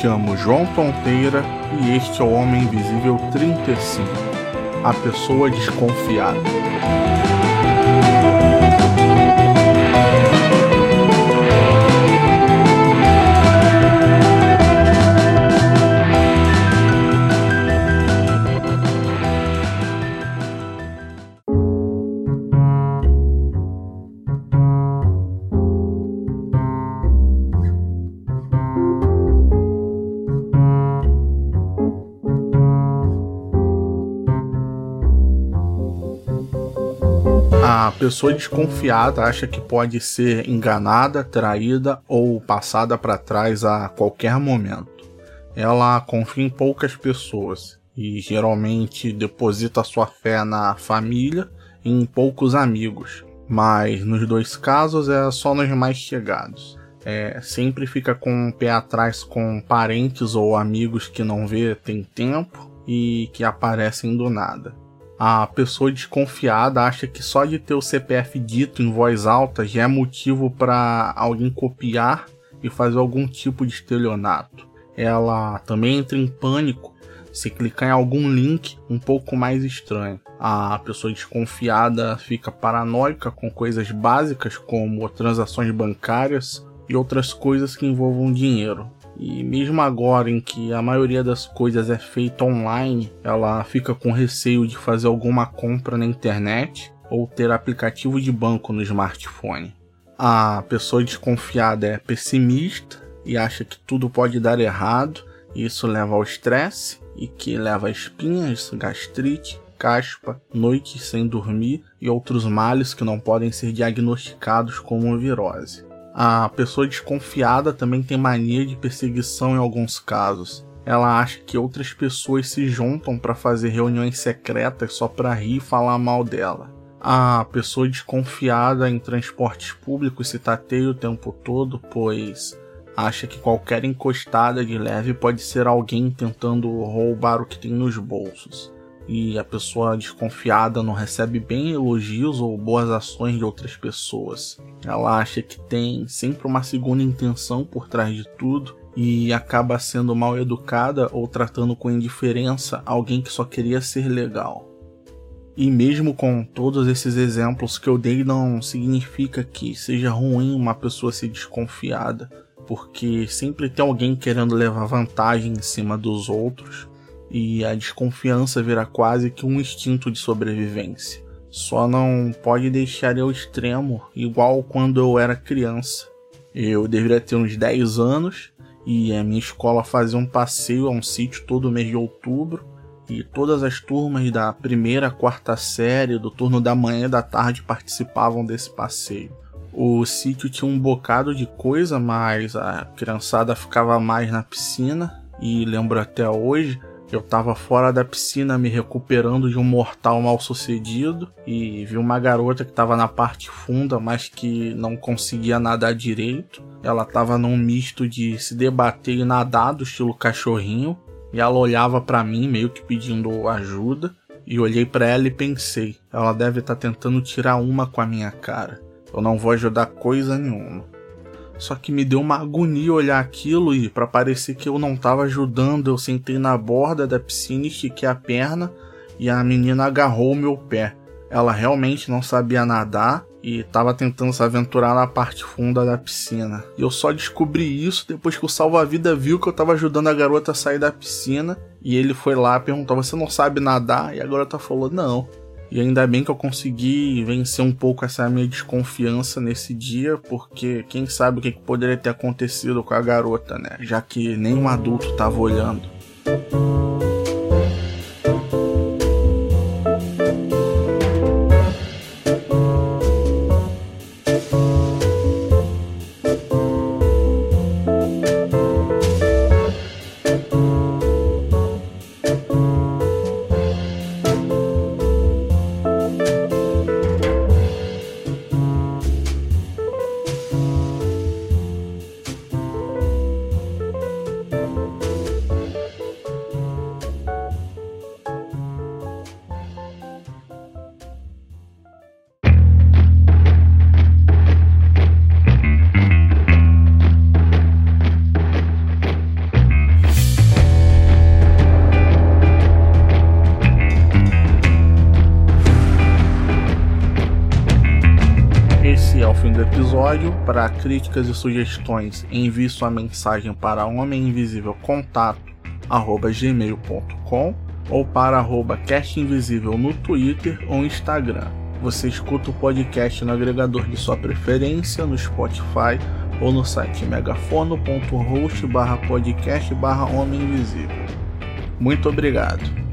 Chamo João Tonteira e este é o Homem Invisível 35 A Pessoa Desconfiada. A pessoa desconfiada acha que pode ser enganada, traída ou passada para trás a qualquer momento. Ela confia em poucas pessoas e geralmente deposita sua fé na família e em poucos amigos, mas nos dois casos é só nos mais chegados. É, sempre fica com o pé atrás com parentes ou amigos que não vê tem tempo e que aparecem do nada. A pessoa desconfiada acha que só de ter o CPF dito em voz alta já é motivo para alguém copiar e fazer algum tipo de estelionato. Ela também entra em pânico se clicar em algum link um pouco mais estranho. A pessoa desconfiada fica paranoica com coisas básicas como transações bancárias e outras coisas que envolvam dinheiro. E mesmo agora em que a maioria das coisas é feita online, ela fica com receio de fazer alguma compra na internet ou ter aplicativo de banco no smartphone. A pessoa desconfiada é pessimista e acha que tudo pode dar errado, e isso leva ao estresse e que leva a espinhas, gastrite, caspa, noites sem dormir e outros males que não podem ser diagnosticados como virose. A pessoa desconfiada também tem mania de perseguição em alguns casos. Ela acha que outras pessoas se juntam para fazer reuniões secretas só para rir e falar mal dela. A pessoa desconfiada em transportes públicos se tateia o tempo todo, pois acha que qualquer encostada de leve pode ser alguém tentando roubar o que tem nos bolsos e a pessoa desconfiada não recebe bem elogios ou boas ações de outras pessoas. Ela acha que tem sempre uma segunda intenção por trás de tudo e acaba sendo mal educada ou tratando com indiferença alguém que só queria ser legal. E mesmo com todos esses exemplos que eu dei, não significa que seja ruim uma pessoa ser desconfiada, porque sempre tem alguém querendo levar vantagem em cima dos outros e a desconfiança vira quase que um instinto de sobrevivência. Só não pode deixar ao extremo, igual quando eu era criança. Eu deveria ter uns 10 anos e a minha escola fazia um passeio a um sítio todo mês de outubro e todas as turmas da primeira, quarta série, do turno da manhã e da tarde participavam desse passeio. O sítio tinha um bocado de coisa, mas a criançada ficava mais na piscina e lembro até hoje eu tava fora da piscina me recuperando de um mortal mal sucedido e vi uma garota que tava na parte funda, mas que não conseguia nadar direito. Ela tava num misto de se debater e nadar do estilo cachorrinho, e ela olhava para mim meio que pedindo ajuda. E olhei para ela e pensei, ela deve estar tá tentando tirar uma com a minha cara. Eu não vou ajudar coisa nenhuma. Só que me deu uma agonia olhar aquilo e para parecer que eu não tava ajudando, eu sentei na borda da piscina, estiquei a perna e a menina agarrou o meu pé. Ela realmente não sabia nadar e estava tentando se aventurar na parte funda da piscina. E eu só descobri isso depois que o salva-vida viu que eu estava ajudando a garota a sair da piscina e ele foi lá perguntou: "Você não sabe nadar?" E a garota falou: "Não". E ainda bem que eu consegui vencer um pouco essa minha desconfiança nesse dia, porque quem sabe o que poderia ter acontecido com a garota, né? Já que nenhum adulto estava olhando. Do episódio. Para críticas e sugestões, envie sua mensagem para homeminvisívelcontato@gmail.com ou para arroba castinvisível no Twitter ou Instagram. Você escuta o podcast no agregador de sua preferência, no Spotify ou no site megafono.host barra podcast barra Homem Invisível. Muito obrigado.